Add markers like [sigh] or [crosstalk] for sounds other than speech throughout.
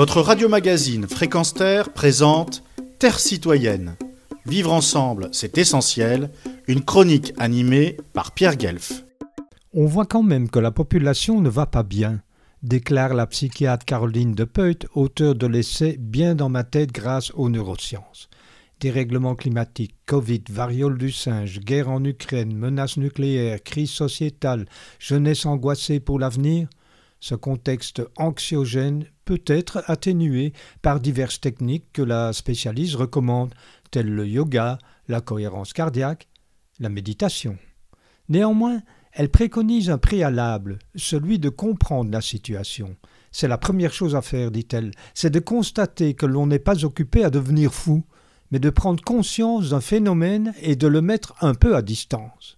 Votre radio-magazine Fréquence Terre présente Terre citoyenne. Vivre ensemble, c'est essentiel. Une chronique animée par Pierre Guelf. On voit quand même que la population ne va pas bien, déclare la psychiatre Caroline de Peut, auteur de l'essai Bien dans ma tête grâce aux neurosciences. Dérèglement climatique, Covid, variole du singe, guerre en Ukraine, menaces nucléaires, crise sociétale, jeunesse angoissée pour l'avenir, ce contexte anxiogène peut être atténué par diverses techniques que la spécialiste recommande, telles le yoga, la cohérence cardiaque, la méditation. Néanmoins, elle préconise un préalable, celui de comprendre la situation. C'est la première chose à faire, dit-elle, c'est de constater que l'on n'est pas occupé à devenir fou, mais de prendre conscience d'un phénomène et de le mettre un peu à distance.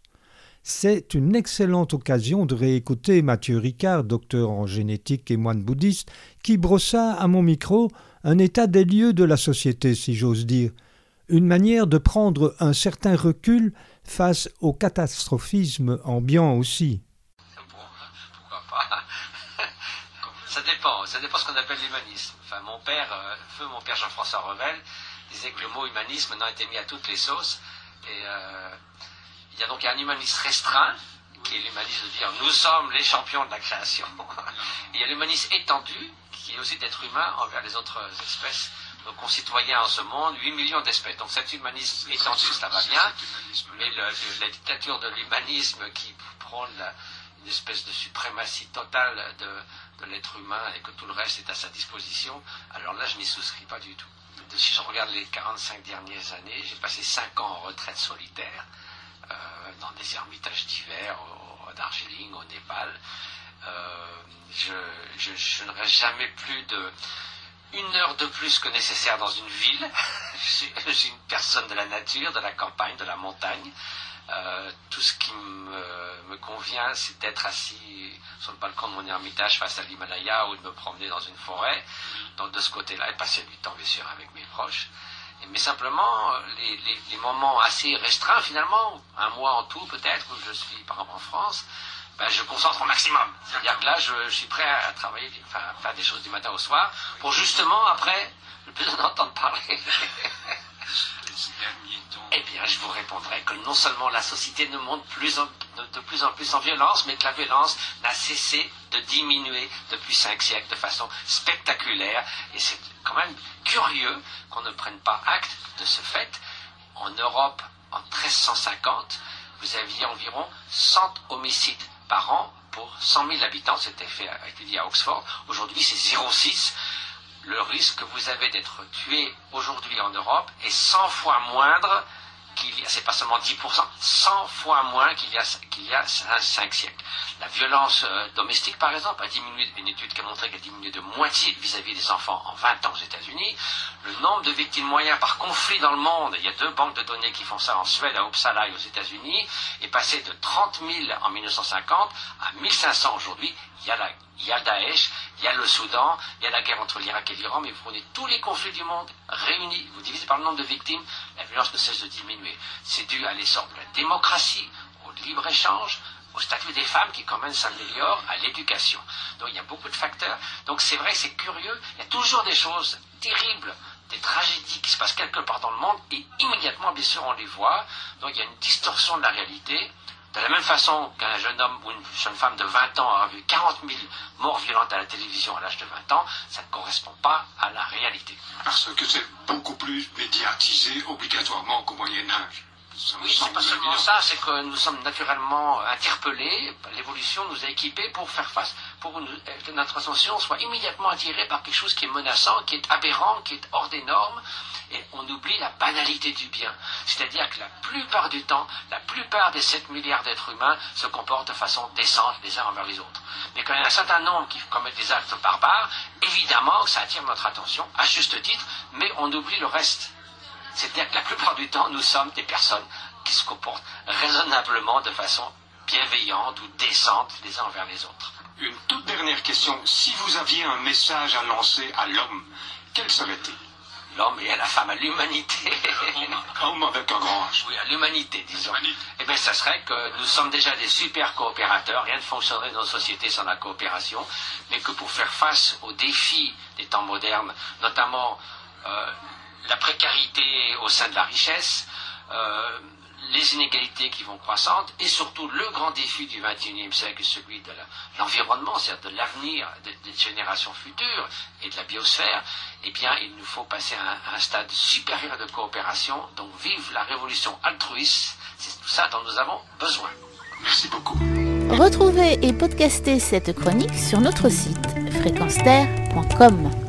C'est une excellente occasion de réécouter Mathieu Ricard, docteur en génétique et moine bouddhiste, qui brossa à mon micro un état des lieux de la société, si j'ose dire, une manière de prendre un certain recul face au catastrophisme ambiant aussi. Ça dépend, ça dépend ce qu'on appelle l'humanisme. Enfin, mon père, euh, feu mon père Jean-François Revel, disait que le mot humanisme maintenant été mis à toutes les sauces. Euh, il y a donc un humanisme restreint, qui est l'humanisme de dire nous sommes les champions de la création. [laughs] il y a l'humanisme étendu, qui est aussi d'être humain envers les autres espèces, nos concitoyens en ce monde, 8 millions d'espèces. Donc cet humanisme étendu, ça va bien, mais la dictature de l'humanisme qui prône une espèce de suprématie totale de, de l'être humain et que tout le reste est à sa disposition, alors là je n'y souscris pas du tout. Si je regarde les 45 dernières années, j'ai passé 5 ans en retraite solitaire, dans des ermitages divers, au, Darjeeling, au Népal. Euh, je, n'aurai jamais plus de une heure de plus que nécessaire dans une ville. [laughs] je suis une personne de la nature, de la campagne, de la montagne. Euh, tout ce qui me, convient, c'est d'être assis sur le balcon de mon ermitage face à l'Himalaya ou de me promener dans une forêt. Donc de ce côté-là, et passer du temps, bien sûr, avec mes proches. Mais simplement, les, moments assez restreints, finalement, un mois en tout peut-être, où je suis par exemple en France, ben, je concentre au maximum. C'est-à-dire que là, je, suis prêt à travailler, enfin, à faire des choses du matin au soir, pour justement, après, ne plus en entendre parler. [laughs] Eh bien, je vous répondrai que non seulement la société ne monte de plus en plus en violence, mais que la violence n'a cessé de diminuer depuis cinq siècles de façon spectaculaire. Et c'est quand même curieux qu'on ne prenne pas acte de ce fait. En Europe, en 1350, vous aviez environ 100 homicides par an pour 100 000 habitants. C'était fait, a été dit à Oxford. Aujourd'hui, c'est 0,6 le risque que vous avez d'être tué aujourd'hui en Europe est 100 fois moindre qu'il y a, c'est pas seulement 10%, 100 fois moins qu'il y a, qu'il y a 5 siècles. La violence euh, domestique, par exemple, a diminué, une étude qui a montré qu'elle a diminué de moitié vis-à-vis des enfants en 20 ans aux États-Unis. Le nombre de victimes moyennes par conflit dans le monde, il y a deux banques de données qui font ça en Suède, à Uppsala et aux États-Unis, est passé de 30 000 en 1950 à 1500 aujourd'hui. Il y a la il y a Daesh, il y a le Soudan, il y a la guerre entre l'Irak et l'Iran, mais vous prenez tous les conflits du monde réunis, vous divisez par le nombre de victimes, la violence ne cesse de diminuer. C'est dû à l'essor de la démocratie, au libre-échange, au statut des femmes qui quand même s'améliore, à l'éducation. Donc il y a beaucoup de facteurs. Donc c'est vrai, c'est curieux, il y a toujours des choses terribles, des tragédies qui se passent quelque part dans le monde, et immédiatement, bien sûr, on les voit. Donc il y a une distorsion de la réalité. De la même façon qu'un jeune homme ou une jeune femme de 20 ans a vu 40 000 morts violentes à la télévision à l'âge de 20 ans, ça ne correspond pas à la réalité. Parce que c'est beaucoup plus médiatisé obligatoirement qu'au Moyen Âge. oui, c'est pas seulement ça, c'est que nous sommes naturellement interpellés. L'évolution nous a équipés pour faire face, pour que notre attention soit immédiatement attirée par quelque chose qui est menaçant, qui est aberrant, qui est hors des normes et on oublie la banalité du bien. C'est-à-dire que la plupart du temps, la plupart des 7 milliards d'êtres humains se comportent de façon décente les uns envers les autres. Mais quand il y a un certain nombre qui commettent des actes barbares, évidemment ça attire notre attention, à juste titre, mais on oublie le reste. C'est-à-dire que la plupart du temps, nous sommes des personnes qui se comportent raisonnablement de façon bienveillante ou décente les uns envers les autres. Une toute dernière question. Si vous aviez un message à lancer à l'homme, quel serait-il? L'homme et à la femme, à l'humanité. Homme avec un grand H. Oui, à l'humanité, disons. Eh bien, ça serait que nous sommes déjà des super coopérateurs. Rien ne fonctionnerait dans nos sociétés sans la coopération. Mais que pour faire face aux défis des temps modernes, notamment euh, la précarité au sein de la richesse, euh, les inégalités qui vont croissantes et surtout le grand défi du XXIe siècle, celui de l'environnement, c'est-à-dire de l'avenir des, des générations futures et de la biosphère, eh bien, il nous faut passer à un, à un stade supérieur de coopération. Donc, vive la révolution altruiste. C'est tout ça dont nous avons besoin. Merci beaucoup. Retrouvez et podcastez cette chronique sur notre site fréquenceterre.com.